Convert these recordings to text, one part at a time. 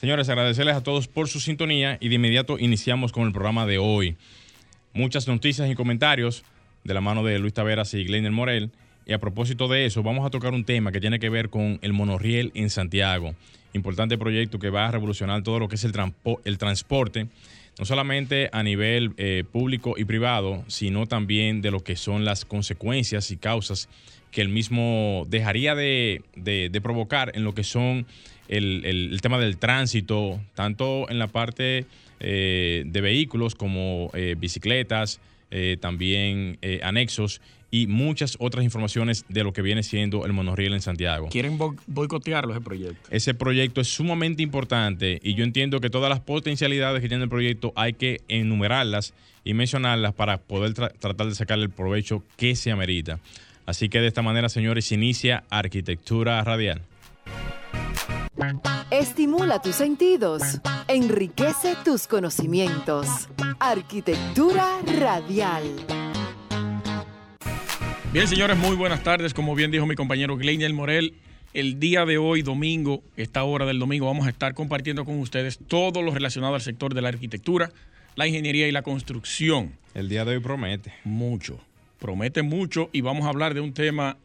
Señores, agradecerles a todos por su sintonía y de inmediato iniciamos con el programa de hoy. Muchas noticias y comentarios de la mano de Luis Taveras y Glenn Morel. Y a propósito de eso, vamos a tocar un tema que tiene que ver con el monorriel en Santiago. Importante proyecto que va a revolucionar todo lo que es el, transporte, no solamente a nivel eh, público y privado, sino también de lo que son las consecuencias y causas que el mismo dejaría de, de provocar en lo que son el, tema del tránsito, tanto en la parte eh, de vehículos como eh, bicicletas, eh, también anexos y muchas otras informaciones de lo que viene siendo el monorriel en Santiago. ¿Quieren boicotearlo ese proyecto? Ese proyecto es sumamente importante y yo entiendo que todas las potencialidades que tiene el proyecto hay que enumerarlas y mencionarlas para poder tratar de sacarle el provecho que se amerita. Así que de esta manera, señores, inicia Arquitectura Radial. Estimula tus sentidos, enriquece tus conocimientos. Arquitectura radial. Bien, señores, muy buenas tardes. Como bien dijo mi compañero Gleiniel Morel, el día de hoy, domingo, esta hora del domingo, vamos a estar compartiendo con ustedes todo lo relacionado al sector de la arquitectura, la ingeniería y la construcción. El día de hoy promete. Mucho, promete mucho y vamos a hablar de un tema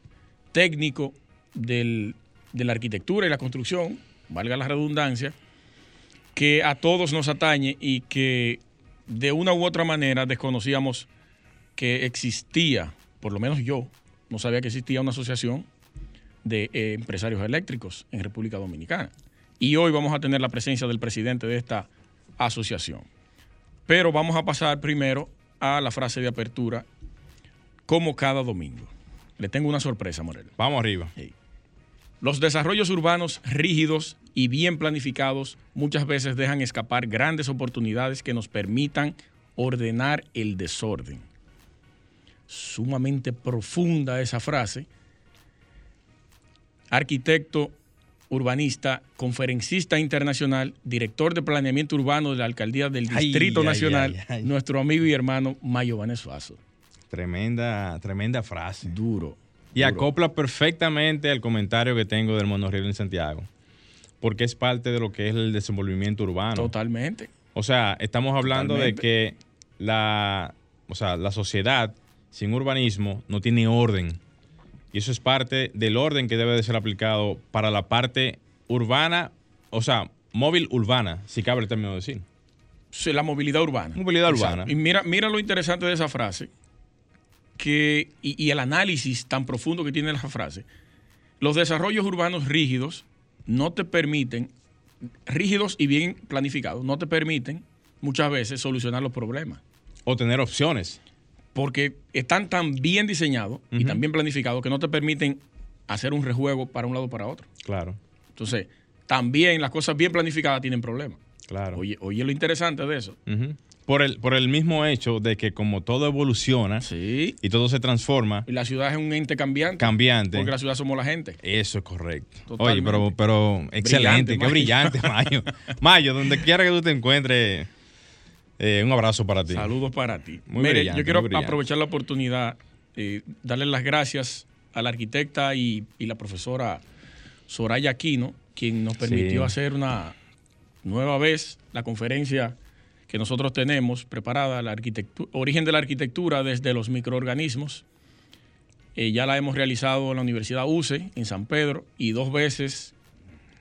técnico del de la arquitectura y la construcción, valga la redundancia, que a todos nos atañe y que de una u otra manera desconocíamos que existía, por lo menos yo, no sabía que existía una asociación de eh, empresarios eléctricos en República Dominicana. Y hoy vamos a tener la presencia del presidente de esta asociación. Pero vamos a pasar primero a la frase de apertura, como cada domingo. Le tengo una sorpresa, Morel. Vamos arriba. Los desarrollos urbanos rígidos y bien planificados muchas veces dejan escapar grandes oportunidades que nos permitan ordenar el desorden. Sumamente profunda esa frase. Arquitecto, urbanista, conferencista internacional, director de planeamiento urbano de la alcaldía del Distrito Nacional, nuestro amigo y hermano Mayo Vanesuazo. Tremenda, tremenda frase. Duro. Y acopla perfectamente al comentario que tengo del monorriel en Santiago, porque es parte de lo que es el desenvolvimiento urbano. Totalmente. O sea, estamos hablando de que la, o sea, la sociedad sin urbanismo no tiene orden. Y eso es parte del orden que debe de ser aplicado para la parte urbana, o sea, móvil urbana, si cabe el término de decir. Sí, la movilidad urbana. Movilidad urbana. Y mira, mira lo interesante de esa frase, que, y, el análisis tan profundo que tiene la frase, los desarrollos urbanos rígidos no te permiten, rígidos y bien planificados, no te permiten muchas veces solucionar los problemas. O tener opciones. Porque están tan bien diseñados y tan bien planificados que no te permiten hacer un rejuego para un lado o para otro. Claro. Entonces, también las cosas bien planificadas tienen problemas. Claro. Oye, oye lo interesante de eso. Por el, por el mismo hecho de que como todo evoluciona sí. y todo se transforma. Y la ciudad es un ente cambiante. Cambiante. Porque la ciudad somos la gente. Eso es correcto. Oye, pero, pero excelente, qué brillante, Mayo. Mayo, donde quiera que tú te encuentres, eh, un abrazo para ti. Saludos para ti. Muy Mire, yo quiero aprovechar la oportunidad y darle las gracias a la arquitecta y, la profesora Soraya Aquino, quien nos permitió hacer una nueva vez la conferencia que nosotros tenemos preparada, la arquitectura, origen de la arquitectura desde los microorganismos. Eh, ya la hemos realizado en la Universidad UCE, en San Pedro, y dos veces,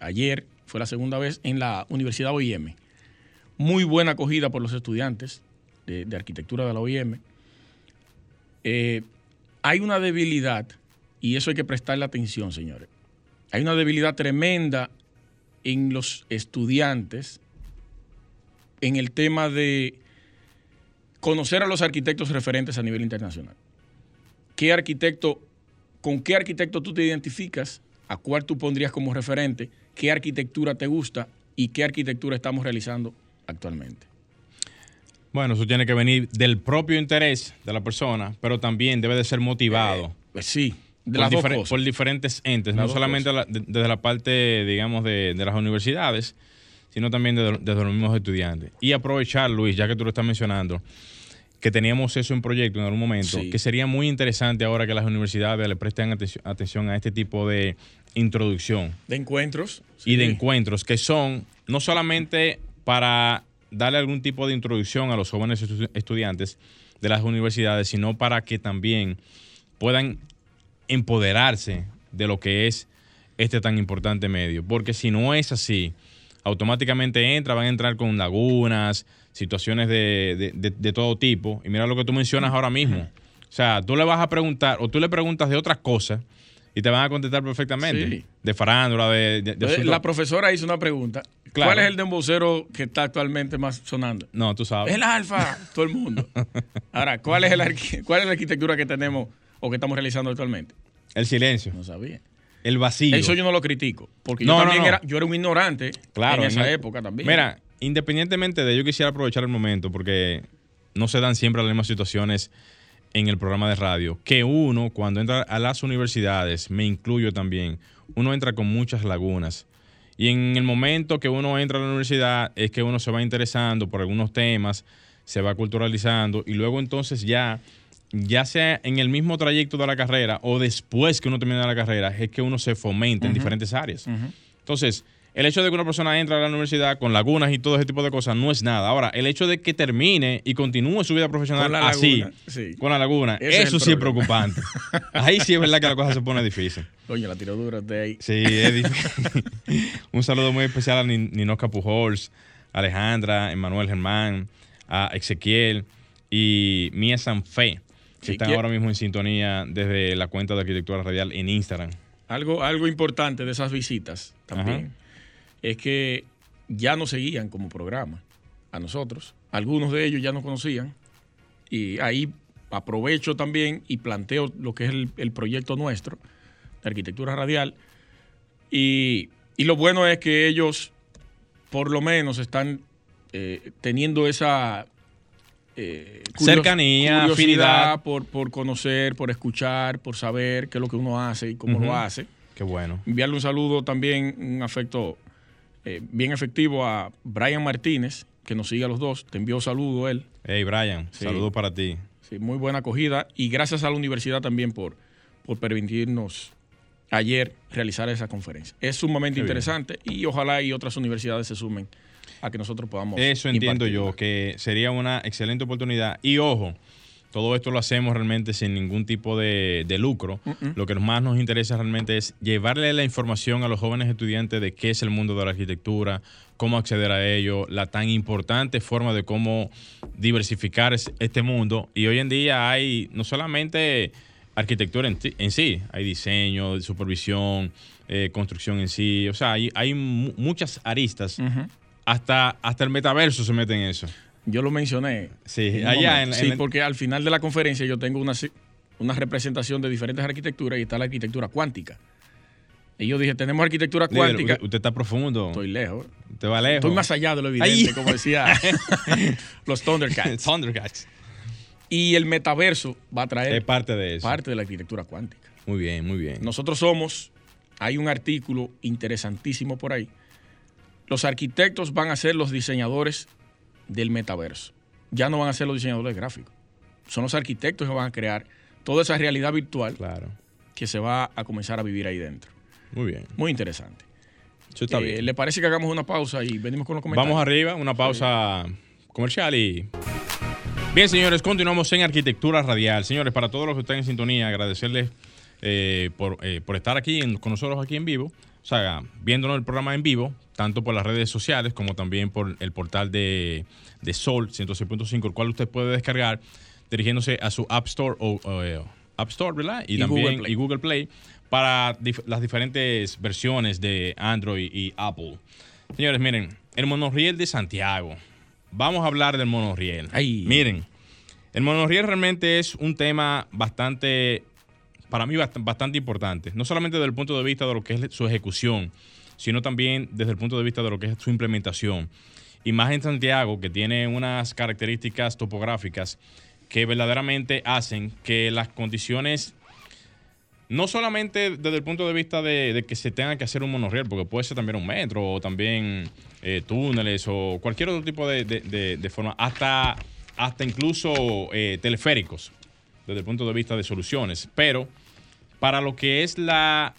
ayer fue la segunda vez, en la Universidad OIM. Muy buena acogida por los estudiantes de, arquitectura de la OIM. Eh, hay una debilidad, y eso hay que prestarle atención, señores. Hay una debilidad tremenda en los estudiantes en el tema de conocer a los arquitectos referentes a nivel internacional. ¿Qué arquitecto, con qué arquitecto tú te identificas? ¿A cuál tú pondrías como referente? ¿Qué arquitectura te gusta? ¿Y qué arquitectura estamos realizando actualmente? Bueno, eso tiene que venir del propio interés de la persona, pero también debe de ser motivado. Eh, pues sí, de por, por, diferentes entes, no solamente desde la parte, digamos, de, las universidades, sino también desde, los mismos estudiantes. Y aprovechar, Luis, ya que tú lo estás mencionando, que teníamos eso en proyecto en algún momento, que sería muy interesante ahora que las universidades le presten atención, a este tipo de introducción. De encuentros. Y de encuentros, que son no solamente para darle algún tipo de introducción a los jóvenes estudiantes de las universidades, sino para que también puedan empoderarse de lo que es este tan importante medio. Porque si no es así, automáticamente entra, van a entrar con lagunas, situaciones de, todo tipo. Y mira lo que tú mencionas ahora mismo. O sea, tú le vas a preguntar, o tú le preguntas de otras cosas y te van a contestar perfectamente. De farándula, de... la profesora hizo una pregunta. ¿Cuál es el dembocero que está actualmente más sonando? No, tú sabes. El alfa, todo el mundo. Ahora, ¿cuál es, el, ¿cuál es la arquitectura que tenemos o que estamos realizando actualmente? El silencio. No sabía. El vacío. Eso yo no lo critico. Porque yo también era, yo era un ignorante claro, en esa época también. Mira, independientemente de ello, quisiera aprovechar el momento porque no se dan siempre las mismas situaciones en el programa de radio. Que uno, cuando entra a las universidades, me incluyo también, uno entra con muchas lagunas y en el momento que uno entra a la universidad es que uno se va interesando por algunos temas, se va culturalizando y luego entonces ya, ya sea en el mismo trayecto de la carrera o después que uno termina la carrera, es que uno se fomenta en diferentes áreas. Entonces, el hecho de que una persona entre a la universidad con lagunas y todo ese tipo de cosas no es nada. Ahora, el hecho de que termine y continúe su vida profesional así, con la laguna, eso sí es preocupante. ahí sí es verdad que la cosa se pone difícil. Coño, la tiro dura de ahí. Sí, es difícil. Un saludo muy especial a Ninoca Pujols, Alejandra, Emanuel Germán, a Ezequiel y Mía Sanfe, que están ahora mismo en sintonía desde la cuenta de Arquitectura Radial en Instagram. Algo, algo importante de esas visitas también es que ya nos seguían como programa a nosotros. Algunos de ellos ya nos conocían y ahí aprovecho también y planteo lo que es el, proyecto nuestro de arquitectura radial. Y, lo bueno es que ellos por lo menos están eh, teniendo esa eh, cercanía, afinidad por, por conocer, por escuchar, por saber qué es lo que uno hace y cómo lo hace. Qué bueno. Enviarle un saludo también, un afecto eh, bien efectivo a Brian Martínez, que nos sigue a los dos. Te envió saludo él. Hey, Brian, saludo para ti. Sí, muy buena acogida. Y gracias a la universidad también por, por permitirnos ayer realizar esa conferencia. Es sumamente interesante y ojalá y otras universidades se sumen a que nosotros podamos. Eso entiendo yo, que sería una excelente oportunidad. Y ojo, todo esto lo hacemos realmente sin ningún tipo de, lucro. Lo que más nos interesa realmente es llevarle la información a los jóvenes estudiantes de qué es el mundo de la arquitectura, cómo acceder a ello, la tan importante forma de cómo diversificar este mundo. Y hoy en día hay no solamente arquitectura en, sí, hay diseño, supervisión, eh, construcción en sí. O sea, hay, muchas aristas. Hasta, hasta el metaverso se mete en eso. Yo lo mencioné. Sí, allá en, Sí, porque al final de la conferencia yo tengo una, una representación de diferentes arquitecturas y está la arquitectura cuántica. Y yo dije, tenemos arquitectura cuántica. Usted, está profundo. Estoy lejos. Usted va lejos. Estoy más allá de lo evidente, como decía los Thundercats. Thundercats. Y el metaverso va a traer. Es parte de eso. Parte de la arquitectura cuántica. Muy bien, muy bien. Nosotros somos. Hay un artículo interesantísimo por ahí. Los arquitectos van a ser los diseñadores del metaverso. Ya no van a ser los diseñadores gráficos. Son los arquitectos que van a crear toda esa realidad virtual claro. que se va a comenzar a vivir ahí dentro. Muy bien. Muy interesante. Eh, ¿Le parece que hagamos una pausa y venimos con los comentarios? Vamos arriba, una pausa comercial y... Bien, señores, continuamos en Arquitectura Radial. Señores, para todos los que están en sintonía, agradecerles eh, por, eh, por, estar aquí con nosotros aquí en vivo, o sea, viéndonos el programa en vivo, tanto por las redes sociales como también por el portal de, Sol 106.5, el cual usted puede descargar dirigiéndose a su App Store o, eh, App Store, ¿verdad? Y, también Google y Google Play para las diferentes versiones de Android y Apple. Señores, miren, el monorriel de Santiago. Vamos a hablar del monorriel. Miren, el monorriel realmente es un tema bastante, para mí, bastante importante. No solamente desde el punto de vista de lo que es su ejecución, sino también desde el punto de vista de lo que es su implementación. y más en Santiago, que tiene unas características topográficas que verdaderamente hacen que las condiciones, no solamente desde el punto de vista de, que se tenga que hacer un monorriel, porque puede ser también un metro o también eh, túneles o cualquier otro tipo de, forma, hasta, hasta incluso eh, teleféricos, desde el punto de vista de soluciones. Pero para lo que es la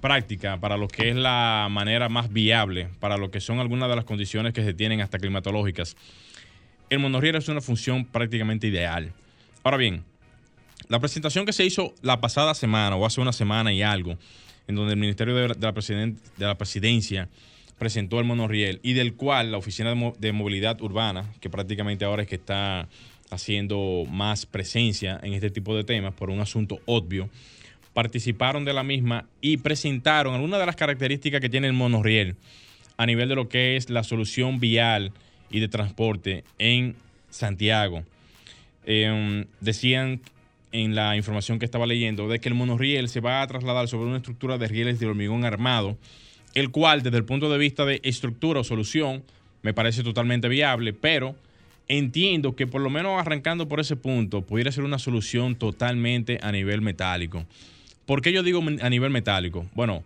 práctica, para lo que es la manera más viable, para lo que son algunas de las condiciones que se tienen hasta climatológicas, el monorriel es una función prácticamente ideal. Ahora bien, la presentación que se hizo la pasada semana o hace una semana y algo, en donde el Ministerio de, la, de Presidencia presentó el monorriel y del cual la Oficina de, Movilidad Urbana, que prácticamente ahora es que está haciendo más presencia en este tipo de temas por un asunto obvio, participaron de la misma y presentaron algunas de las características que tiene el monorriel a nivel de lo que es la solución vial y de transporte en Santiago. Em, decían en la información que estaba leyendo de que el monorriel se va a trasladar sobre una estructura de rieles de hormigón armado, el cual desde el punto de vista de estructura o solución me parece totalmente viable, pero entiendo que por lo menos arrancando por ese punto pudiera ser una solución totalmente a nivel metálico. ¿Por qué yo digo a nivel metálico? Bueno,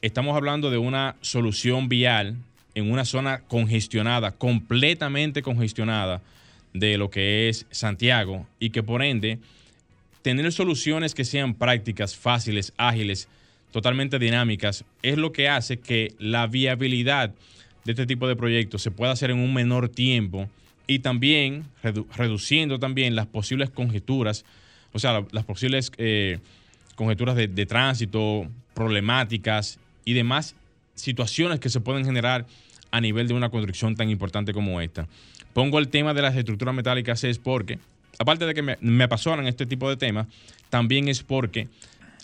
estamos hablando de una solución vial en una zona congestionada, completamente congestionada de lo que es Santiago y que por ende tener soluciones que sean prácticas, fáciles, ágiles, totalmente dinámicas, es lo que hace que la viabilidad de este tipo de proyectos se pueda hacer en un menor tiempo y también reduciendo también las posibles conjeturas, o sea, las posibles eh, conjeturas de, tránsito, problemáticas y demás situaciones que se pueden generar a nivel de una construcción tan importante como esta. Pongo el tema de las estructuras metálicas es porque, aparte de que me, me apasionan este tipo de temas, también es porque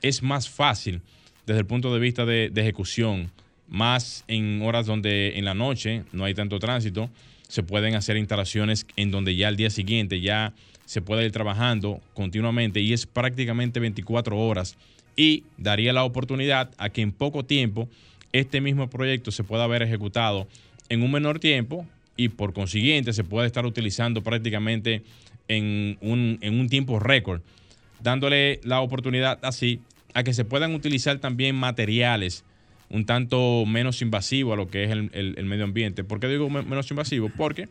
es más fácil desde el punto de vista de, de, ejecución, más en horas donde en la noche no hay tanto tránsito, se pueden hacer instalaciones en donde ya al día siguiente ya se puede ir trabajando continuamente y es prácticamente 24 horas y daría la oportunidad a que en poco tiempo este mismo proyecto se pueda haber ejecutado en un menor tiempo y por consiguiente se puede estar utilizando prácticamente en un, en un tiempo récord, dándole la oportunidad así a que se puedan utilizar también materiales un tanto menos invasivos a lo que es el, el medio ambiente. ¿Por qué digo menos invasivo? Porque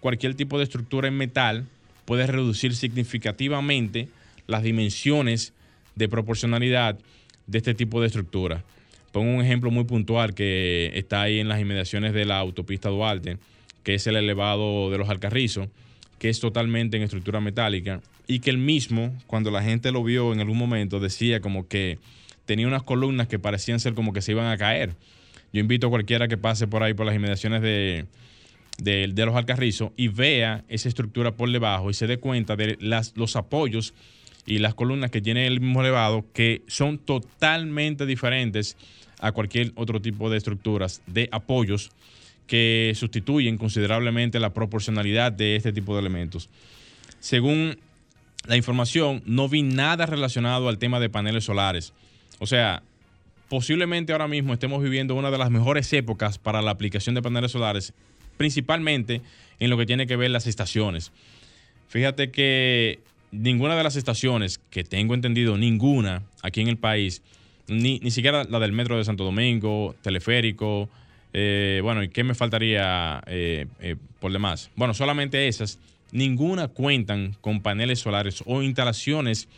cualquier tipo de estructura en metal puede reducir significativamente las dimensiones de proporcionalidad de este tipo de estructura. Pongo un ejemplo muy puntual que está ahí en las inmediaciones de la autopista Duarte, que es el elevado de los Alcarrizos, que es totalmente en estructura metálica y que el mismo, cuando la gente lo vio en algún momento, decía como que tenía unas columnas que parecían ser como que se iban a caer. Yo invito a cualquiera que pase por ahí por las inmediaciones de, de, los Alcarrizos y vea esa estructura por debajo y se dé cuenta de las, los apoyos y las columnas que tiene el mismo elevado que son totalmente diferentes a cualquier otro tipo de estructuras de apoyos que sustituyen considerablemente la proporcionalidad de este tipo de elementos. Según la información, no vi nada relacionado al tema de paneles solares. O sea, posiblemente ahora mismo estemos viviendo una de las mejores épocas para la aplicación de paneles solares principalmente en lo que tiene que ver las estaciones. Fíjate que ninguna de las estaciones, que tengo entendido, ninguna aquí en el país, ni, siquiera la del Metro de Santo Domingo, teleférico, eh, bueno, ¿y qué me faltaría eh, eh, por demás? Bueno, solamente esas, ninguna cuentan con paneles solares o instalaciones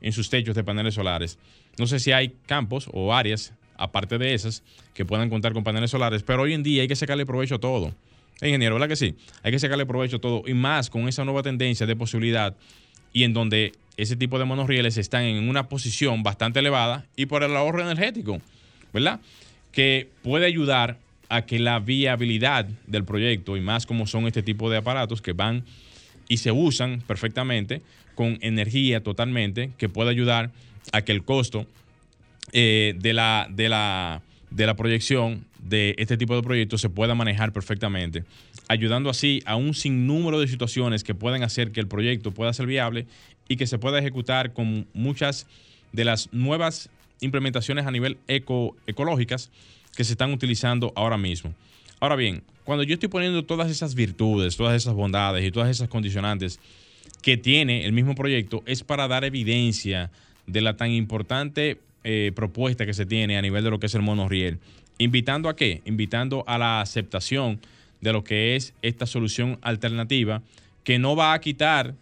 en sus techos de paneles solares. No sé si hay campos o áreas, aparte de esas, que puedan contar con paneles solares, pero hoy en día hay que sacarle provecho a todo. Ingeniero, ¿verdad que sí? Hay que sacarle provecho a todo y más con esa nueva tendencia de posibilidad y en donde ese tipo de monorrieles están en una posición bastante elevada y por el ahorro energético, ¿verdad? Que puede ayudar a que la viabilidad del proyecto y más como son este tipo de aparatos que van y se usan perfectamente con energía totalmente, que puede ayudar a que el costo eh, de, la, de, la, de la proyección de este tipo de proyectos se pueda manejar perfectamente, ayudando así a un sinnúmero de situaciones que pueden hacer que el proyecto pueda ser viable y que se pueda ejecutar con muchas de las nuevas implementaciones a nivel eco, ecológicas que se están utilizando ahora mismo. Ahora bien, cuando yo estoy poniendo todas esas virtudes, todas esas bondades y todas esas condicionantes que tiene el mismo proyecto, es para dar evidencia de la tan importante eh, propuesta que se tiene a nivel de lo que es el monorriel. ¿Invitando a qué? Invitando a la aceptación de lo que es esta solución alternativa que no va a quitar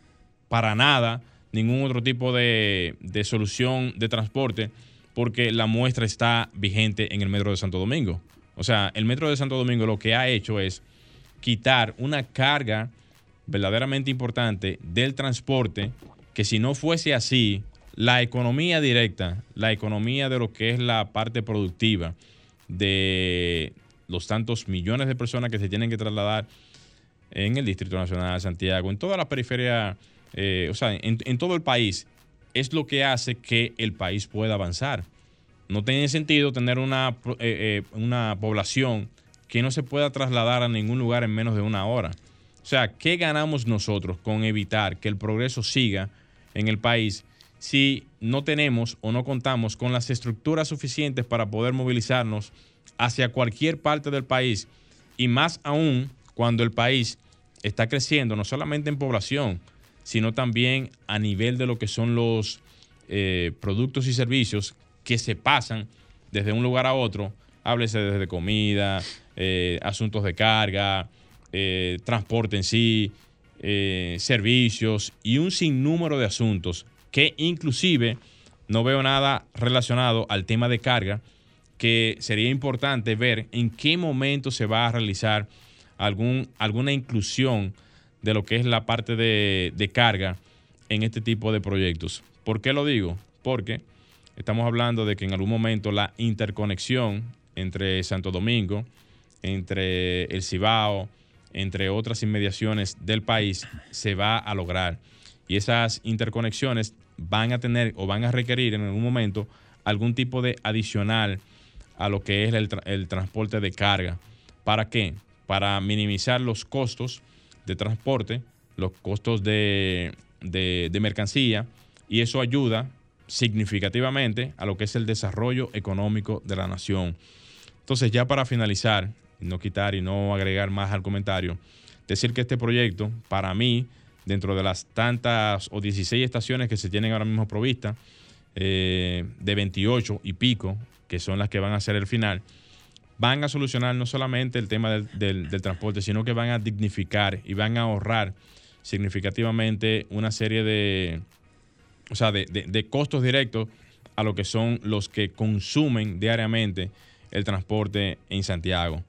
para nada ningún otro tipo de, de solución de transporte porque la muestra está vigente en el Metro de Santo Domingo. O sea, el Metro de Santo Domingo lo que ha hecho es quitar una carga verdaderamente importante del transporte que si no fuese así, la economía directa, la economía de lo que es la parte productiva de los tantos millones de personas que se tienen que trasladar en el Distrito Nacional de Santiago, en toda la periferia, eh, o sea, en, todo el país, es lo que hace que el país pueda avanzar. No tiene sentido tener una, eh, eh, una población que no se pueda trasladar a ningún lugar en menos de una hora. O sea, ¿qué ganamos nosotros con evitar que el progreso siga en el país si no tenemos o no contamos con las estructuras suficientes para poder movilizarnos hacia cualquier parte del país. Y más aún cuando el país está creciendo no solamente en población, sino también a nivel de lo que son los eh, productos y servicios que se pasan desde un lugar a otro, háblese desde comida, eh, asuntos de carga, eh, transporte en sí, servicios y un sinnúmero de asuntos que inclusive no veo nada relacionado al tema de carga, que sería importante ver en qué momento se va a realizar algún, alguna inclusión de lo que es la parte de, de carga en este tipo de proyectos. ¿Por qué lo digo? Porque estamos hablando de que en algún momento la interconexión entre Santo Domingo, entre el Cibao, entre otras inmediaciones del país, se va a lograr y esas interconexiones van a tener o van a requerir en algún momento algún tipo de adicional a lo que es el, transporte de carga. ¿Para qué? Para minimizar los costos de transporte, los costos de, de mercancía y eso ayuda significativamente a lo que es el desarrollo económico de la nación. Entonces, ya para finalizar, no quitar y no agregar más al comentario, decir que este proyecto, para mí, dentro de las tantas o 16 estaciones que se tienen ahora mismo provistas, eh, de 28 y pico, que son las que van a ser el final, van a solucionar no solamente el tema del, transporte, sino que van a dignificar y van a ahorrar significativamente una serie de, o sea, de costos directos a lo que son los que consumen diariamente el transporte en Santiago.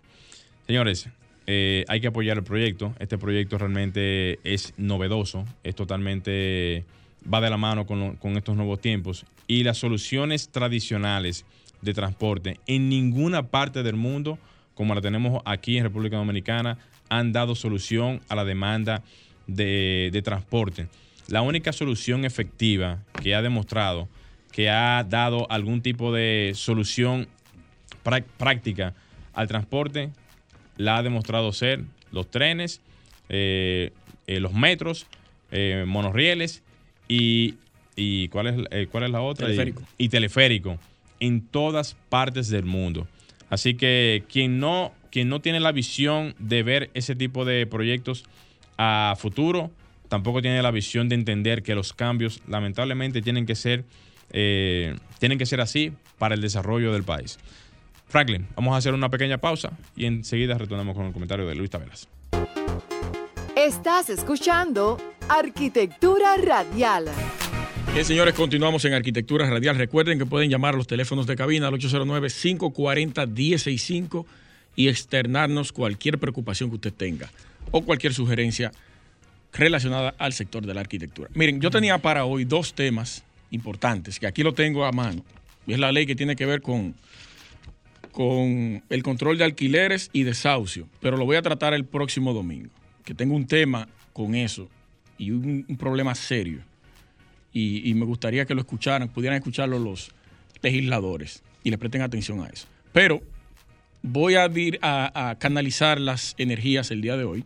Señores, eh, hay que apoyar el proyecto. Este proyecto realmente es novedoso, es totalmente, va de la mano con, estos nuevos tiempos. Y las soluciones tradicionales de transporte en ninguna parte del mundo, como la tenemos aquí en República Dominicana, han dado solución a la demanda de, transporte. La única solución efectiva que ha demostrado que ha dado algún tipo de solución práctica al transporte la ha demostrado ser los trenes, eh, eh, los metros, eh, monorrieles y, ¿cuál, es, ¿cuál es la otra? Teleférico. Y, teleférico en todas partes del mundo. Así que quien no, quien no tiene la visión de ver ese tipo de proyectos a futuro, tampoco tiene la visión de entender que los cambios lamentablemente tienen que ser, tienen que ser así para el desarrollo del país. Franklin, vamos a hacer una pequeña pausa y enseguida retornamos con el comentario de Luis Taveras. Estás escuchando Arquitectura Radial. Bien, señores, continuamos en Arquitectura Radial. Recuerden que pueden llamar a los teléfonos de cabina al 809-540-1065 y externarnos cualquier preocupación que usted tenga o cualquier sugerencia relacionada al sector de la arquitectura. Miren, yo tenía para hoy dos temas importantes, que aquí lo tengo a mano. Y es la ley que tiene que ver con con el control de alquileres y desahucio, pero lo voy a tratar el próximo domingo, que tengo un tema con eso y un, problema serio. Y, me gustaría que lo escucharan, pudieran escucharlo los legisladores y le presten atención a eso. Pero voy a, a, a canalizar las energías el día de hoy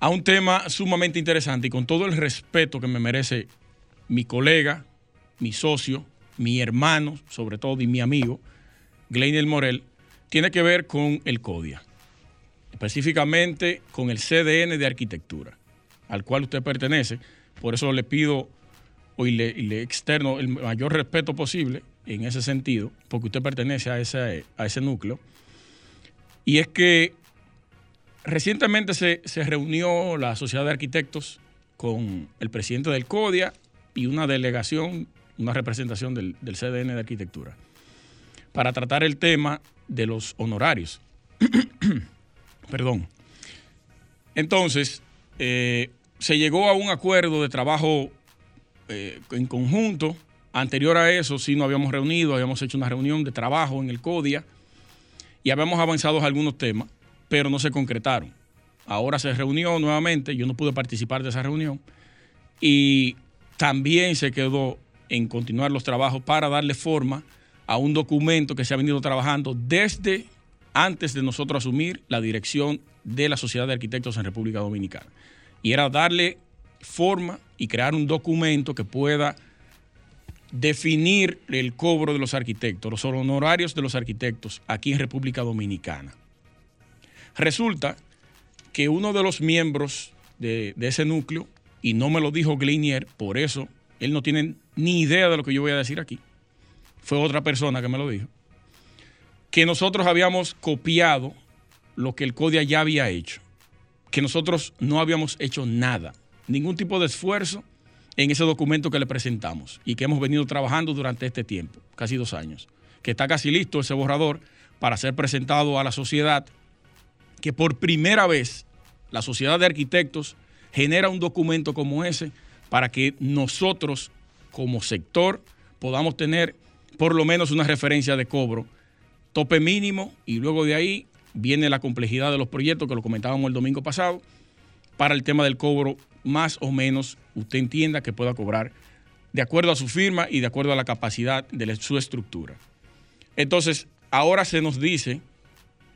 a un tema sumamente interesante y con todo el respeto que me merece mi colega, mi socio, mi hermano, sobre todo, y mi amigo, Gleiner Morel, tiene que ver con el CODIA. específicamente con el CDN de arquitectura, al cual usted pertenece. Por eso le pido y le, externo el mayor respeto posible en ese sentido, porque usted pertenece a ese, a ese núcleo. Y es que recientemente se, reunió la Sociedad de Arquitectos con el presidente del CODIA y una delegación, una representación del, CDN de Arquitectura, para tratar el tema de los honorarios. Perdón. Entonces, eh, se llegó a un acuerdo de trabajo eh, en conjunto. Anterior a eso, sí nos habíamos reunido, habíamos hecho una reunión de trabajo en el CODIA y habíamos avanzado algunos temas, pero no se concretaron. Ahora se reunió nuevamente, yo no pude participar de esa reunión y también se quedó en continuar los trabajos para darle forma a un documento que se ha venido trabajando desde antes de nosotros asumir la dirección de la Sociedad de Arquitectos en República Dominicana. Y era darle forma y crear un documento que pueda definir el cobro de los arquitectos, los honorarios de los arquitectos aquí en República Dominicana. Resulta que uno de los miembros de, ese núcleo, y no me lo dijo Glinier, por eso él no tiene ni idea de lo que yo voy a decir aquí, fue otra persona que me lo dijo, que nosotros habíamos copiado lo que el CODIA ya había hecho, que nosotros no habíamos hecho nada ningún tipo de esfuerzo en ese documento que le presentamos y que hemos venido trabajando durante este tiempo, casi dos años, que está casi listo ese borrador para ser presentado a la sociedad, que por primera vez la sociedad de arquitectos genera un documento como ese para que nosotros como sector podamos tener por lo menos una referencia de cobro, tope mínimo y luego de ahí viene la complejidad de los proyectos que lo comentábamos el domingo pasado para el tema del cobro más o menos usted entienda que pueda cobrar de acuerdo a su firma y de acuerdo a la capacidad de su estructura. Entonces, ahora se nos dice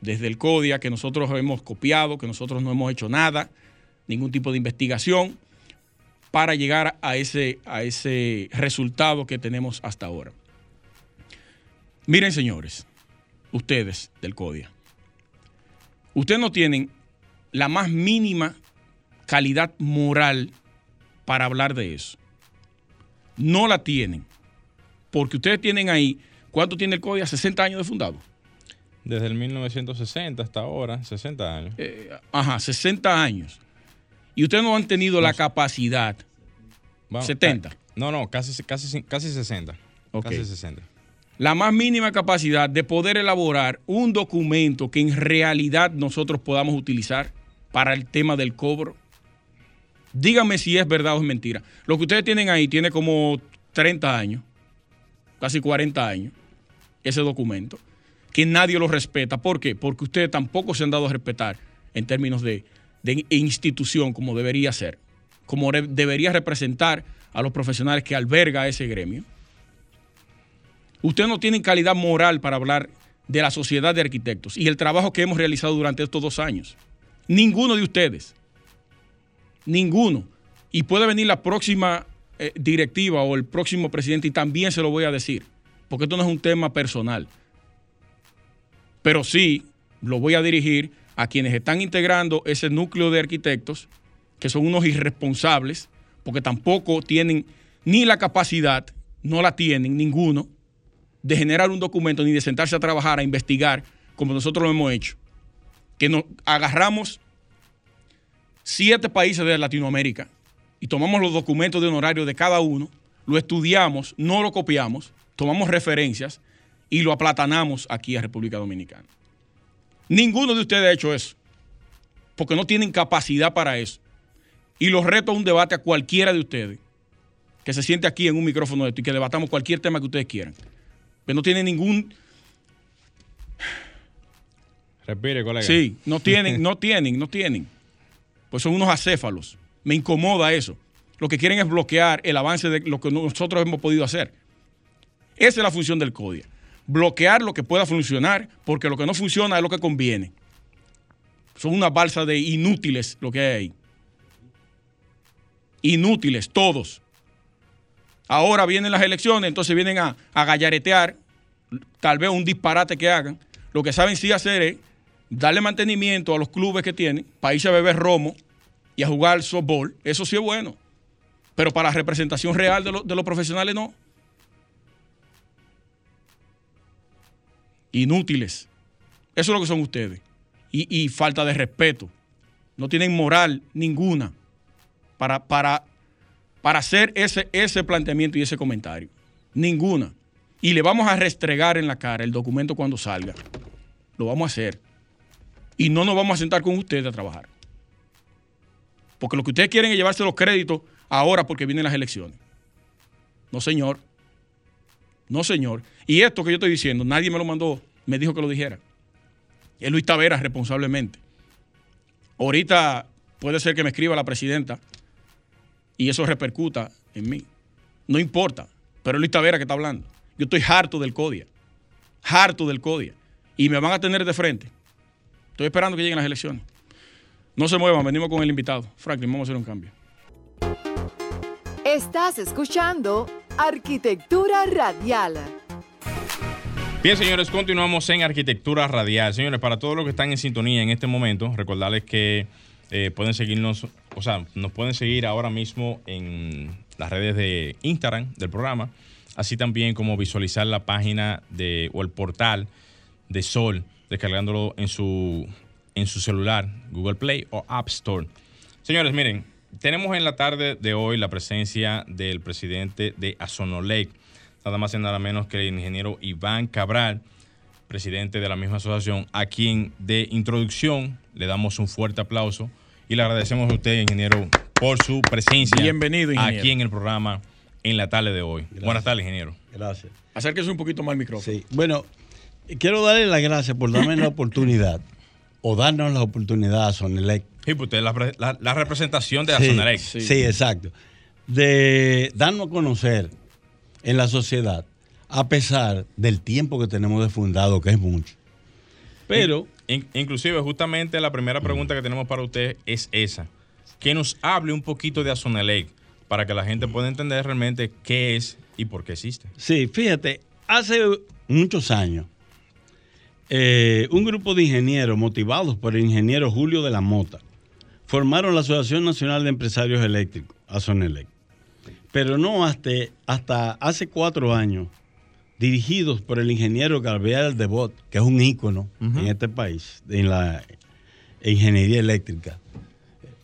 desde el CODIA que nosotros hemos copiado, que nosotros no hemos hecho nada, ningún tipo de investigación para llegar a ese, a ese resultado que tenemos hasta ahora. Miren, señores, ustedes del CODIA, ustedes no tienen la más mínima calidad moral para hablar de eso. No la tienen. Porque ustedes tienen ahí, ¿cuánto tiene el CODIA? 60 años de fundado. Desde el 1960 hasta ahora, 60 años. Eh, ajá, 60 años. Y ustedes no han tenido la capacidad. 70. No, no, casi, casi, casi 60. Casi 60. La más mínima capacidad de poder elaborar un documento que en realidad nosotros podamos utilizar para el tema del cobro. Dígame si es verdad o es mentira. Lo que ustedes tienen ahí tiene como 30 años, casi 40 años, ese documento, que nadie lo respeta. ¿Por qué? Porque ustedes tampoco se han dado a respetar en términos de, institución como debería ser, como debería representar a los profesionales que alberga ese gremio. Ustedes no tienen calidad moral para hablar de la sociedad de arquitectos y el trabajo que hemos realizado durante estos dos años. Ninguno de ustedes. Ninguno. Y puede venir la próxima eh, directiva o el próximo presidente y también se lo voy a decir, porque esto no es un tema personal. Pero sí lo voy a dirigir a quienes están integrando ese núcleo de arquitectos, que son unos irresponsables, porque tampoco tienen ni la capacidad, no la tienen ninguno, de generar un documento ni de sentarse a trabajar, a investigar, como nosotros lo hemos hecho. Que nos agarramos siete países de Latinoamérica y tomamos los documentos de honorario de cada uno, lo estudiamos, no lo copiamos, tomamos referencias y lo aplatanamos aquí a República Dominicana. Ninguno de ustedes ha hecho eso, porque no tienen capacidad para eso. Y los reto a un debate a cualquiera de ustedes que se siente aquí en un micrófono de esto y que debatamos cualquier tema que ustedes quieran. Pero no tienen ningún... Respire, colega. Sí, no tienen, no tienen, no tienen pues son unos acéfalos. Me incomoda eso. Lo que quieren es bloquear el avance de lo que nosotros hemos podido hacer. Esa es la función del CODIA. Bloquear lo que pueda funcionar, porque lo que no funciona es lo que conviene. Son una balsa de inútiles lo que hay ahí. Inútiles, todos. Ahora vienen las elecciones, entonces vienen a, gallaretear, tal vez un disparate que hagan. Lo que saben sí hacer es darle mantenimiento a los clubes que tienen, para irse a beber romo y a jugar softball, eso sí es bueno. Pero para representación real de, los profesionales no. Inútiles. Eso es lo que son ustedes. Y, falta de respeto. No tienen moral ninguna para, para, para hacer ese, ese planteamiento y ese comentario. Ninguna. Y le vamos a restregar en la cara el documento cuando salga. Lo vamos a hacer. Y no nos vamos a sentar con ustedes a trabajar. Porque lo que ustedes quieren es llevarse los créditos ahora porque vienen las elecciones. No, señor. No, señor. Y esto que yo estoy diciendo, nadie me lo mandó, me dijo que lo dijera. Es Luis Taveras responsablemente. Ahorita puede ser que me escriba la presidenta y eso repercuta en mí. No importa, pero es Luis Taveras que está hablando. Yo estoy harto del CODIA. Harto del CODIA. Y me van a tener de frente. Estoy esperando que lleguen las elecciones. No se muevan, venimos con el invitado. Franklin, vamos a hacer un cambio. Estás escuchando Arquitectura Radial. Bien, señores, continuamos en Arquitectura Radial. Señores, para todos los que están en sintonía en este momento, recordarles que eh, pueden seguirnos, o sea, nos pueden seguir ahora mismo en las redes de Instagram del programa, así también como visualizar la página de, o el portal de Sol, descargándolo en su, en su celular, Google Play o App Store. Señores, miren, tenemos en la tarde de hoy la presencia del presidente de Azonolec, nada más y nada menos que el ingeniero Iván Cabral, presidente de la misma asociación, a quien de introducción le damos un fuerte aplauso y le agradecemos a usted, ingeniero, por su presencia Bienvenido, aquí en el programa en la tarde de hoy. Buenas tardes, ingeniero. Gracias. Acérquese un poquito más al micrófono. Sí, bueno, quiero darle las gracias por darme la oportunidad o darnos la oportunidad a Sonelec. Sí, pues usted la, la, representación de la sí, sí, exacto. De darnos a conocer en la sociedad, a pesar del tiempo que tenemos de fundado, que es mucho. Pero... inclusive, justamente la primera pregunta que tenemos para usted es esa. Que nos hable un poquito de Azonelec para que la gente pueda entender realmente qué es y por qué existe. Sí, fíjate, hace muchos años, eh, un grupo de ingenieros motivados por el ingeniero Julio de la Mota formaron la Asociación Nacional de Empresarios Eléctricos, Azonelec pero no hasta, hasta hace cuatro años, dirigidos por el ingeniero Gabriel Debot, que es un ícono en este país, en la ingeniería eléctrica.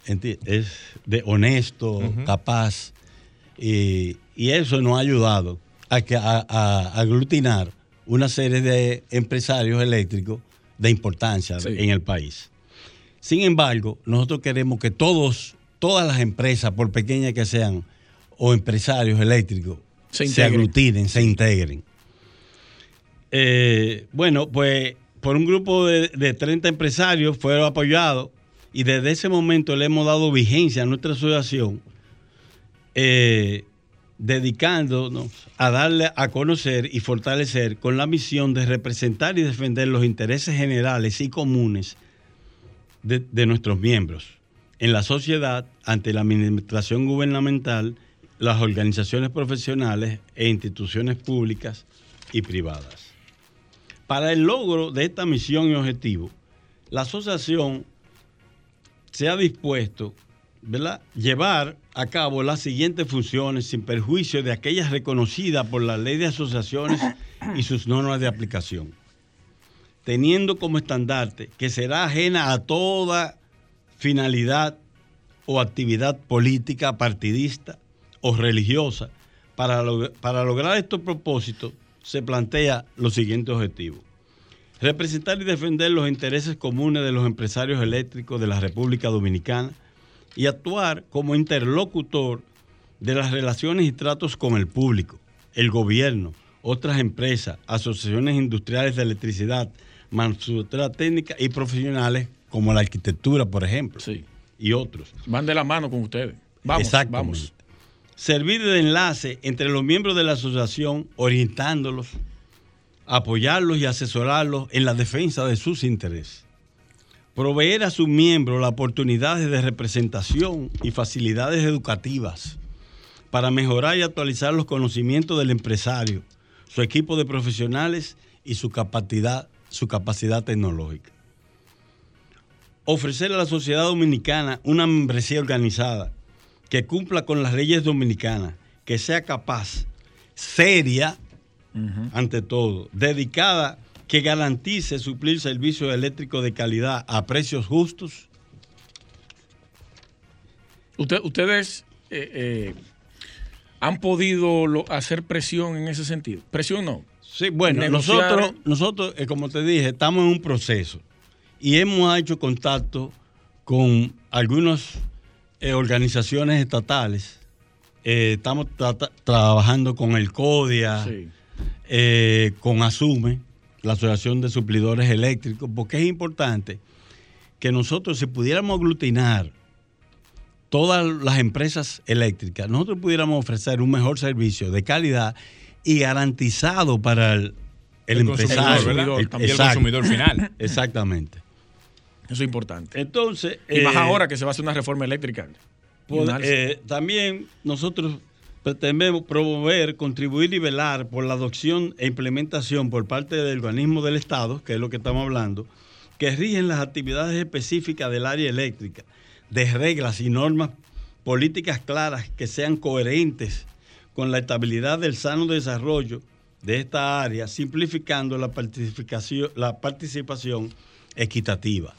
Es de honesto, capaz, y, eso nos ha ayudado a, que, a, aglutinar una serie de empresarios eléctricos de importancia en el país. Sin embargo, nosotros queremos que todos, todas las empresas, por pequeñas que sean, o empresarios eléctricos se, aglutinen, se integren. Eh, bueno, pues por un grupo de, 30 empresarios fueron apoyados y desde ese momento le hemos dado vigencia a nuestra asociación, eh, dedicándonos a darle a conocer y fortalecer con la misión de representar y defender los intereses generales y comunes de, de nuestros miembros en la sociedad ante la administración gubernamental las organizaciones profesionales e instituciones públicas y privadas. Para el logro de esta misión y objetivo, la asociación se ha dispuesto a llevar a cabo las siguientes funciones sin perjuicio de aquellas reconocidas por la ley de asociaciones y sus normas de aplicación, teniendo como estandarte que será ajena a toda finalidad o actividad política partidista o religiosa. Para, para lograr estos propósitos se plantea los siguientes objetivos. Representar y defender los intereses comunes de los empresarios eléctricos de la República Dominicana y actuar como interlocutor de las relaciones y tratos con el público, el gobierno, otras empresas, asociaciones industriales de electricidad, manufactura técnica y profesionales como la arquitectura, por ejemplo, sí. y otros. Van de la mano con ustedes. Vamos, vamos servir de enlace entre los miembros de la asociación, orientándolos, apoyarlos y asesorarlos en la defensa de sus intereses. Proveer a sus miembros las oportunidades de representación y facilidades educativas para mejorar y actualizar los conocimientos del empresario, su equipo de profesionales y su capacidad, su capacidad tecnológica. ofrecer a la sociedad dominicana una membresía organizada que cumpla con las leyes dominicanas, que sea capaz, seria, ante todo, dedicada, que garantice suplir servicios eléctricos de calidad a precios justos. ustedes eh, eh, han podido hacer presión en ese sentido. Presión no. Sí, bueno, nosotros, nosotros eh, como te dije, estamos en un proceso y hemos hecho contacto con algunas eh, organizaciones estatales. Eh, estamos trabajando con el CODIA, eh, con ASUME, la Asociación de Suplidores Eléctricos, porque es importante que nosotros, si pudiéramos aglutinar todas las empresas eléctricas, nosotros pudiéramos ofrecer un mejor servicio de calidad y garantizado para el, empresario, el, el consumidor final. Exactamente. Eso es importante. Entonces. Y más eh, ahora que se va a hacer una reforma eléctrica. Eh, también nosotros pretendemos promover, contribuir y velar por la adopción e implementación por parte del organismo del Estado, que es lo que estamos hablando, que rigen las actividades específicas del área eléctrica, de reglas y normas políticas claras que sean coherentes con la estabilidad del sano desarrollo de esta área, simplificando la participación, la participación equitativa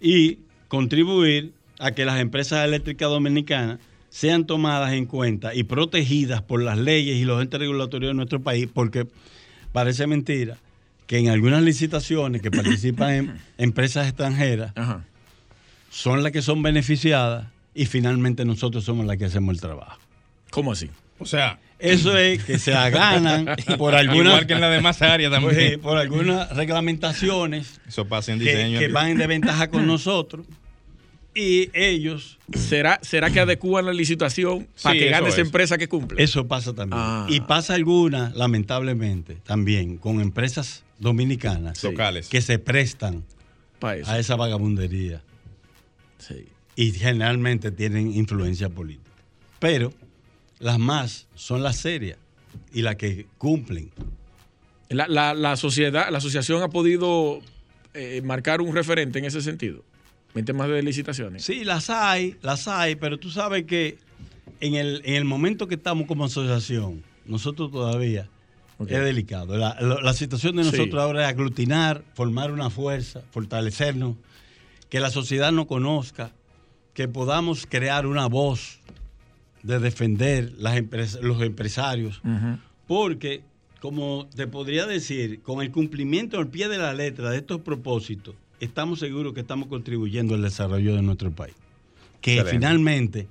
y contribuir a que las empresas eléctricas dominicanas sean tomadas en cuenta y protegidas por las leyes y los entes regulatorios de nuestro país, porque parece mentira que en algunas licitaciones que participan en empresas extranjeras son las que son beneficiadas y finalmente nosotros somos las que hacemos el trabajo. ¿Cómo así? O sea, eso es que se ganan por algunas. Igual que en la demás áreas también. Pues, por algunas reglamentaciones. Eso pasa en diseño. Que, van de ventaja con nosotros. Y ellos. ¿Será, será que adecúan la licitación para que gane esa empresa que cumple? Eso pasa también. Ah. Y pasa alguna, lamentablemente, también con empresas dominicanas. Locales. Que se prestan a esa vagabundería. Y generalmente tienen influencia política. Pero las más son las serias y las que cumplen. La, sociedad, la asociación ha podido eh, marcar un referente en ese sentido, en temas de licitaciones. Sí, las hay, las hay, pero tú sabes que en el, momento que estamos como asociación, nosotros todavía es delicado. La, situación de nosotros ahora es aglutinar, formar una fuerza, fortalecernos, que la sociedad nos conozca, que podamos crear una voz de defender las los empresarios, porque, como te podría decir, con el cumplimiento al pie de la letra de estos propósitos, estamos seguros que estamos contribuyendo al desarrollo de nuestro país. Que finalmente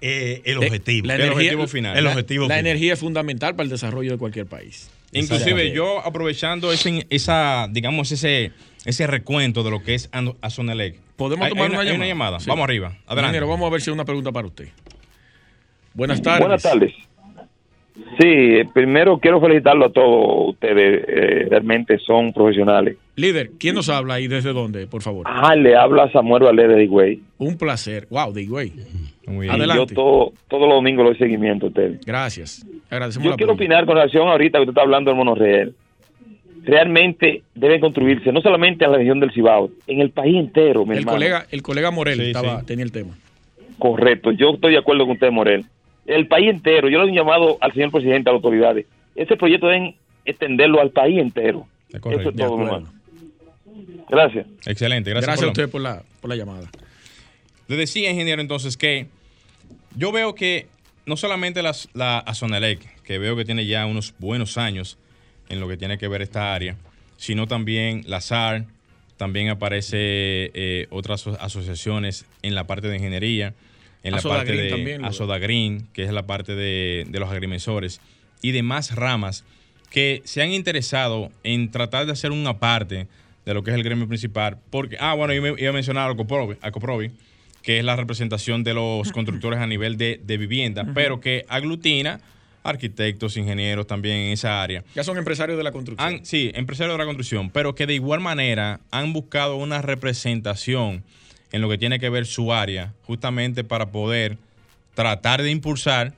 eh, el objetivo. el objetivo final. El objetivo la, energía es fundamental para el desarrollo de cualquier país. Inclusive yo aprovechando ese, esa, digamos, ese, ese recuento de lo que es Azonelec. ¿Podemos tomar una, llamada? Vamos arriba. Adelante. vamos a ver si hay una pregunta para usted. Buenas tardes. Buenas tardes. Sí, primero quiero felicitarlo a todos ustedes, eh, realmente son profesionales. Líder, ¿quién nos habla y desde dónde, por favor? Ah, le habla Samuel Valera de Higüey. Un placer. Wow, de Higüey. Muy bien. Adelante. Yo todo, todos los domingos lo doy seguimiento a ustedes. Gracias. Agradecemos Yo quiero opinar con relación ahorita que usted está hablando del monorreal. Realmente deben construirse, no solamente en la región del Cibao, en el país entero. el, colega, el colega Morel estaba, tenía el tema. Correcto, yo estoy de acuerdo con usted, Morel el país entero. Yo le he llamado al señor presidente, a las autoridades. Ese proyecto deben extenderlo al país entero. Eso es todo, Gracias. Excelente, gracias. Gracias a usted por la, por la llamada. Le decía, ingeniero, entonces que yo veo que no solamente las, la Azonelec, que veo que tiene ya unos buenos años en lo que tiene que ver esta área, sino también la SAR, también aparece eh, otras asociaciones en la parte de ingeniería en la parte de también, Green, que es la parte de, los agrimensores, y demás ramas que se han interesado en tratar de hacer una parte de lo que es el gremio principal. Porque, ah, bueno, yo iba a mencionar a Coprovi, que es la representación de los constructores a nivel de, vivienda, pero que aglutina arquitectos, ingenieros también en esa área. Ya son empresarios de la construcción. sí, empresarios de la construcción, pero que de igual manera han buscado una representación en lo que tiene que ver su área, justamente para poder tratar de impulsar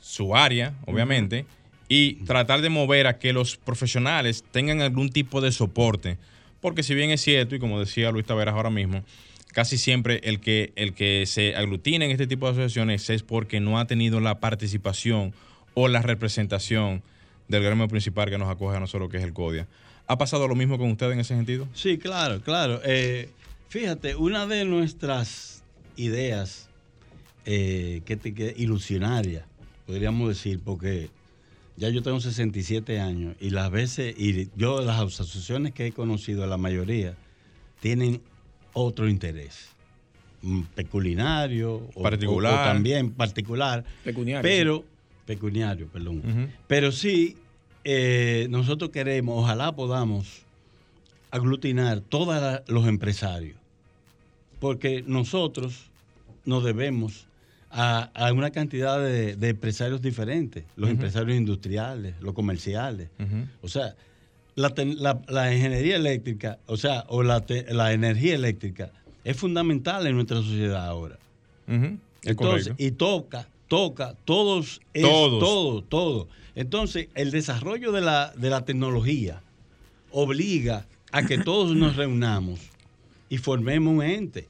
su área, obviamente, y tratar de mover a que los profesionales tengan algún tipo de soporte porque si bien es cierto, y como decía Luis Taveras ahora mismo, casi siempre el que, el que se aglutina en este tipo de asociaciones es porque no ha tenido la participación o la representación del gremio principal que nos acoge a nosotros, que es el CODIA. ¿Ha pasado lo mismo con usted en ese sentido? Sí, claro, claro. Eh, fíjate, una de nuestras ideas eh, que, que ilusionaria, podríamos decir, porque ya yo tengo 67 años y las veces, y yo las asociaciones que he conocido, la mayoría, tienen otro interés mm, peculario o, particular. también particular, pecuniario, pero pecuniario, perdón. Pero sí, eh, nosotros queremos, ojalá podamos aglutinar todos los empresarios, porque nosotros nos debemos a, una cantidad de, empresarios diferentes, los empresarios industriales, los comerciales. O sea, la, ingeniería eléctrica, o sea, o la, energía eléctrica es fundamental en nuestra sociedad ahora. Entonces, y toca, toca, todos, todos, todo, todo. Entonces, el desarrollo de la, de la tecnología obliga a que todos nos reunamos y formemos un ente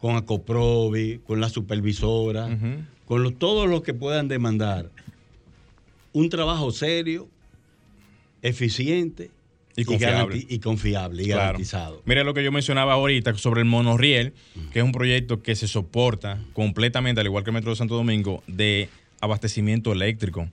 con Acoprovi, con la supervisora, con todos los que puedan demandar un trabajo serio, eficiente y confiable. Y, confiable, y garantizado. Mira lo que yo mencionaba ahorita sobre el monorriel, que es un proyecto que se soporta completamente, al igual que el Metro de Santo Domingo, de abastecimiento eléctrico.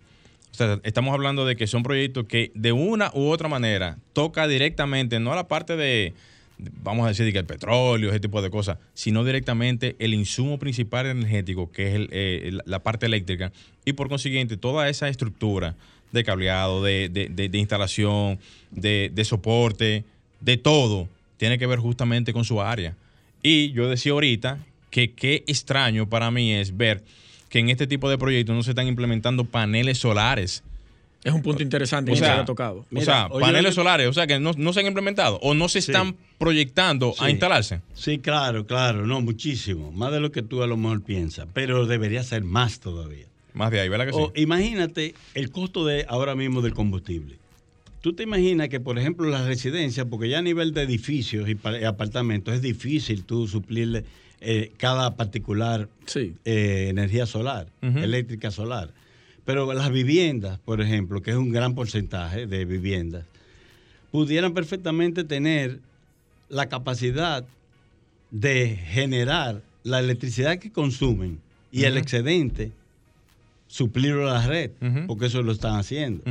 Estamos hablando de que son proyectos que de una u otra manera toca directamente, no la parte de, vamos a decir, que el petróleo, ese tipo de cosas, sino directamente el insumo principal energético, que es eh, la parte eléctrica, y por consiguiente toda esa estructura de cableado, de, instalación, de, soporte, de todo, tiene que ver justamente con su área. Y yo decía ahorita que qué extraño para mí es ver que en este tipo de proyectos no se están implementando paneles solares es un punto interesante que se haya tocado. o sea, paneles solares, o sea, que no, se han implementado o no se están proyectando a instalarse. Sí, claro, claro, no, muchísimo. Más de lo que tú a lo mejor piensas, pero debería ser más todavía. Más de ahí, ¿verdad que sí? Imagínate el costo de ahora mismo del combustible. Tú te imaginas que, por ejemplo, las residencias, porque ya a nivel de edificios y apartamentos es difícil tú suplirle eh, cada particular eh, energía solar, eléctrica solar. Pero las viviendas, por ejemplo, que es un gran porcentaje de viviendas, pudieran perfectamente tener la capacidad de generar la electricidad que consumen y el excedente, suplirlo a la red, porque eso lo están haciendo.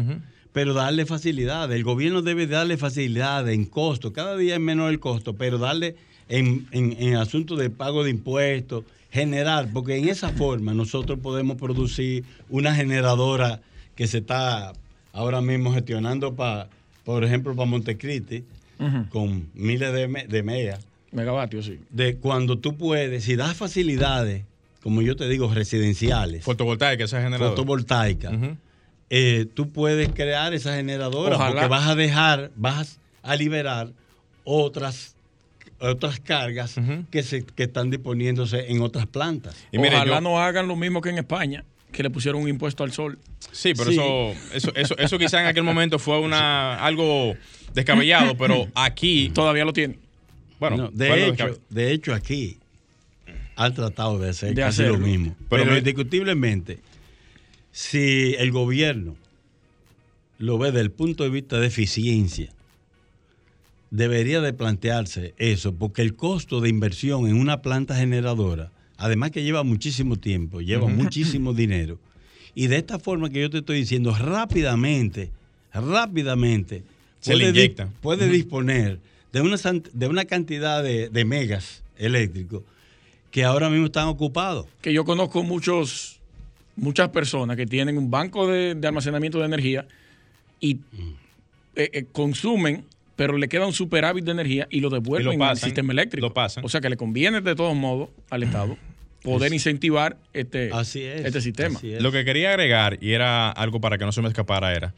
Pero darle facilidades. El gobierno debe darle facilidades en costo. Cada día es menor el costo, pero darle en, en, en asuntos de pago de impuestos, generar, porque en esa forma nosotros podemos producir una generadora que se está ahora mismo gestionando para, por ejemplo, para Montecristi, con miles de, de megas. Megavatios, sí. De cuando tú puedes, si das facilidades, como yo te digo, residenciales. Fotovoltaica, esa generadora. Fotovoltaica. Eh, tú puedes crear esa generadora porque vas a dejar, vas a liberar otras otras cargas que, se, que están disponiéndose en otras plantas. Y Ojalá no hagan lo mismo que en España, que le pusieron un impuesto al sol. Sí, pero Eso, eso, eso, eso quizá en aquel momento fue una algo descabellado, pero aquí... Todavía lo tiene. Bueno, de, hecho, de hecho aquí han tratado de hacer casi lo mismo. Pero, indiscutiblemente, si el gobierno lo ve desde el punto de vista de eficiencia, debería de plantearse eso, porque el costo de inversión en una planta generadora, además que lleva muchísimo tiempo, lleva muchísimo dinero, y de esta forma que yo te estoy diciendo, rápidamente, rápidamente, se puede, le inyecta. puede disponer de una, de una cantidad de, megas eléctricos que ahora mismo están ocupados. Que yo conozco muchos, muchas personas que tienen un banco de, almacenamiento de energía y mm. eh, eh, consumen pero le queda un superávit de energía y lo devuelven al sistema eléctrico. O sea que le conviene de todos modos al Estado poder incentivar este, este sistema. Lo que quería agregar, y era algo para que no se me escapara, era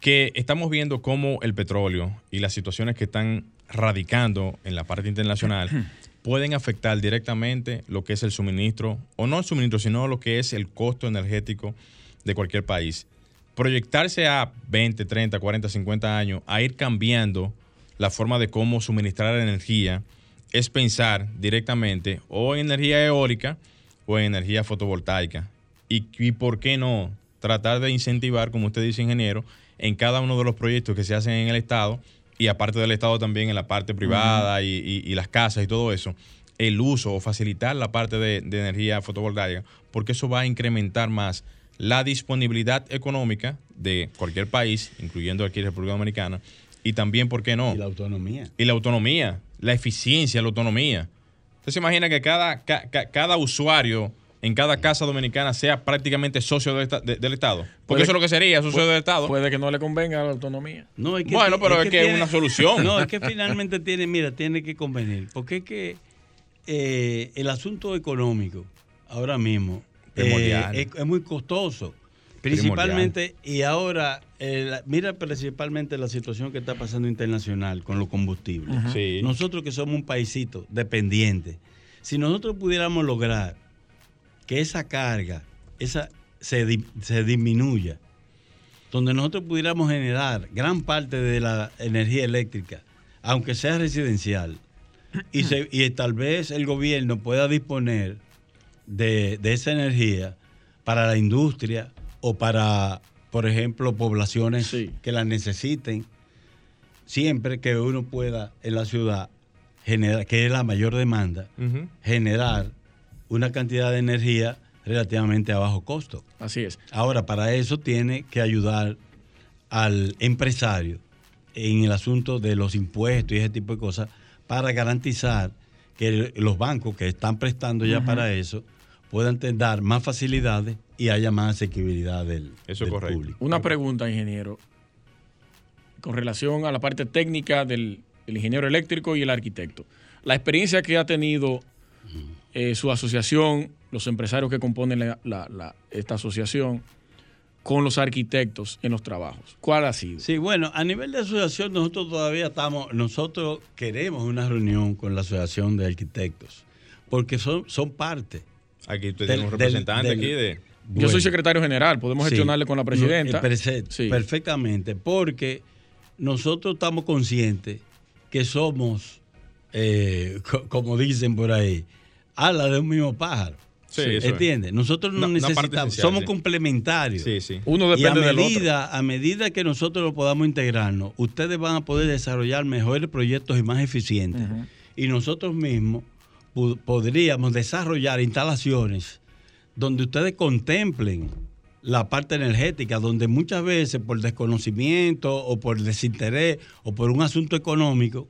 que estamos viendo cómo el petróleo y las situaciones que están radicando en la parte internacional pueden afectar directamente lo que es el suministro, o no el suministro, sino lo que es el costo energético de cualquier país proyectarse a 20, 30, 40, 50 años, a ir cambiando la forma de cómo suministrar energía es pensar directamente o en energía eólica o en energía fotovoltaica. Y, y por qué no tratar de incentivar, como usted dice, ingeniero, en cada uno de los proyectos que se hacen en el Estado y aparte del Estado también en la parte privada y, las casas y todo eso, el uso o facilitar la parte de, energía fotovoltaica, porque eso va a incrementar más la disponibilidad económica de cualquier país, incluyendo aquí República Dominicana, y también, ¿por qué no? Y la autonomía. Y la autonomía, la eficiencia, la autonomía. Usted se imagina que cada, cada usuario en cada casa dominicana sea prácticamente socio del, Estado. Porque eso es lo que sería, socio del Estado. Puede que no le convenga la autonomía. bueno, pero es, que, es una solución. No, es que finalmente tiene, mira, tiene que convenir. Porque es que eh, el asunto económico ahora mismo eh, es, muy costoso. Principalmente, y ahora, eh, mira principalmente la situación que está pasando internacional con los combustibles. Nosotros que somos un paisito dependiente, si nosotros pudiéramos lograr que esa carga esa, se, se disminuya, donde nosotros pudiéramos generar gran parte de la energía eléctrica, aunque sea residencial, y, y tal vez el gobierno pueda disponer de, esa energía para la industria o para, por ejemplo, poblaciones que la necesiten, siempre que uno pueda en la ciudad generar, que es la mayor demanda, generar una cantidad de energía relativamente a bajo costo. Así es. Ahora, para eso tiene que ayudar al empresario en el asunto de los impuestos y ese tipo de cosas para garantizar que los bancos que están prestando ya para eso puedan dar más facilidades y haya más asequibilidad del, eso público. Una pregunta, ingeniero, con relación a la parte técnica del, del ingeniero eléctrico y el arquitecto. La experiencia que ha tenido eh, su asociación, los empresarios que componen esta asociación, con los arquitectos en los trabajos. ¿Cuál ha sido? Sí, bueno, a nivel de asociación nosotros todavía estamos, nosotros queremos una reunión con la asociación de arquitectos, porque son, son parte. Aquí usted tiene un representante aquí de... Yo soy secretario general, podemos gestionarle con la presidenta. Perfectamente, porque nosotros estamos conscientes que somos, eh, como dicen por ahí, ala de un mismo pájaro. Sí, ¿Entiendes? Nosotros no, necesitamos, somos complementarios. Sí, sí. Uno depende y a medida, A medida que nosotros lo podamos integrarnos, ustedes van a poder desarrollar mejores proyectos y más eficientes. Y nosotros mismos podríamos desarrollar instalaciones donde ustedes contemplen la parte energética, donde muchas veces por desconocimiento o por desinterés o por un asunto económico,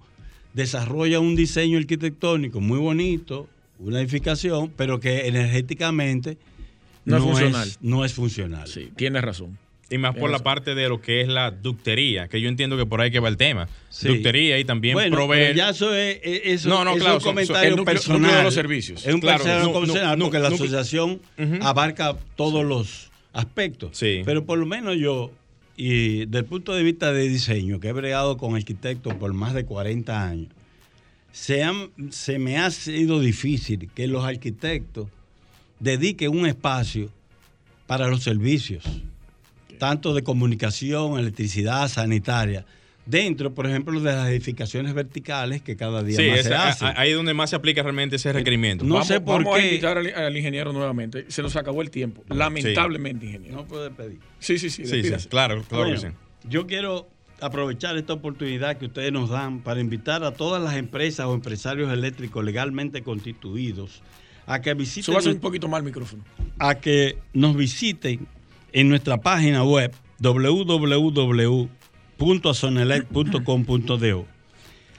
desarrolla un diseño arquitectónico muy bonito, una edificación, pero que energéticamente no, es funcional. no es funcional. Sí, tienes razón. Y más por la parte de lo que es la ductería, que yo entiendo que por ahí que va el tema. Ductería y también bueno, proveer. ya eso es, eso, no, no, claro, un comentario personal. de los servicios. Es un claro, personal porque la asociación abarca todos los aspectos. Sí. Pero por lo menos yo, y del punto de vista de diseño, que he bregado con arquitectos por más de 40 años, se, se me ha sido difícil que los arquitectos dediquen un espacio para los servicios, tanto de comunicación, electricidad, sanitaria, dentro, por ejemplo, de las edificaciones verticales que cada día más se hacen. Ahí es donde más se aplica realmente ese requerimiento. No sé por vamos qué. a invitar al, ingeniero nuevamente. Se nos acabó el tiempo. Lamentablemente, ingeniero. No puede pedir. Sí, sí, sí. claro, claro que sí. Yo quiero aprovechar esta oportunidad que ustedes nos dan para invitar a todas las empresas o empresarios eléctricos legalmente constituidos a que visiten. un poquito más el micrófono. A que nos visiten en nuestra página web www.azonelec.com.do.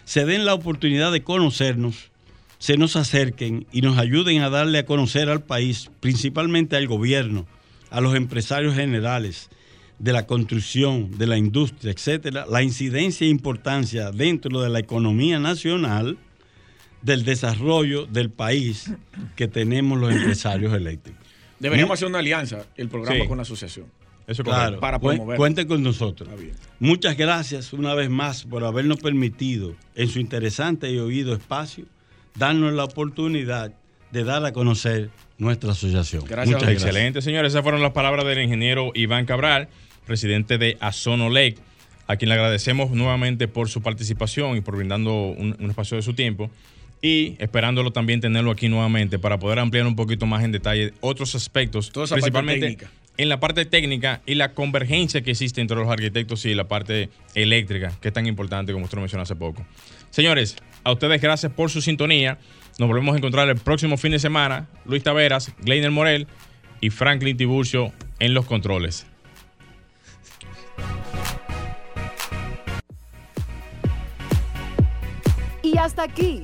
Se den la oportunidad de conocernos, se nos acerquen y nos ayuden a darle a conocer al país, principalmente al gobierno, a los empresarios generales, de la construcción, de la industria, etcétera, la incidencia e importancia dentro de la economía nacional del desarrollo del país que tenemos los empresarios eléctricos. Deberíamos hacer una alianza, el programa con la asociación. Eso claro, para promover. Cuenten con nosotros. Muchas gracias una vez más por habernos permitido en su interesante y oído espacio darnos la oportunidad de dar a conocer nuestra asociación. Gracias. Muchas Excelente, señores. Esas fueron las palabras del ingeniero Iván Cabral presidente de Azonolec. a quien le agradecemos nuevamente por su participación y por brindando un, espacio de su tiempo y esperándolo también tenerlo aquí nuevamente para poder ampliar un poquito más en detalle otros aspectos, principalmente en la parte técnica y la convergencia que existe entre los arquitectos y la parte eléctrica, que es tan importante como usted lo mencionó hace poco. Señores, a ustedes gracias por su sintonía. Nos volvemos a encontrar el próximo fin de semana. Luis Taveras, Gleiner Morel y Franklin Tiburcio en los controles. Y hasta aquí,